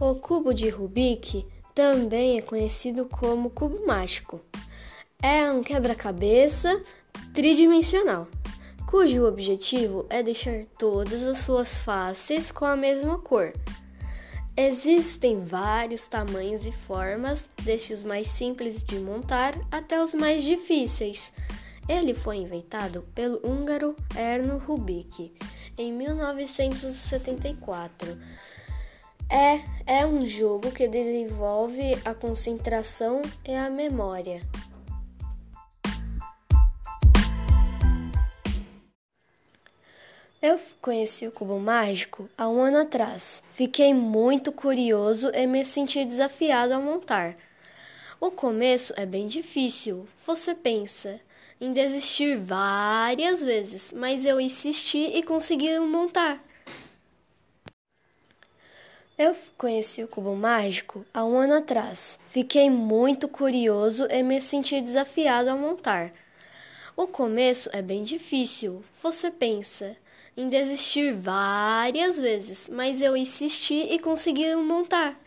O cubo de Rubik também é conhecido como cubo mágico. É um quebra-cabeça tridimensional, cujo objetivo é deixar todas as suas faces com a mesma cor. Existem vários tamanhos e formas, desde os mais simples de montar até os mais difíceis. Ele foi inventado pelo húngaro Erno Rubik em 1974. É, é um jogo que desenvolve a concentração e a memória. Eu conheci o cubo mágico há um ano atrás. Fiquei muito curioso e me senti desafiado a montar. O começo é bem difícil. Você pensa em desistir várias vezes, mas eu insisti e consegui montar. Eu conheci o cubo mágico há um ano atrás. Fiquei muito curioso e me senti desafiado a montar. O começo é bem difícil. Você pensa em desistir várias vezes, mas eu insisti e consegui montar.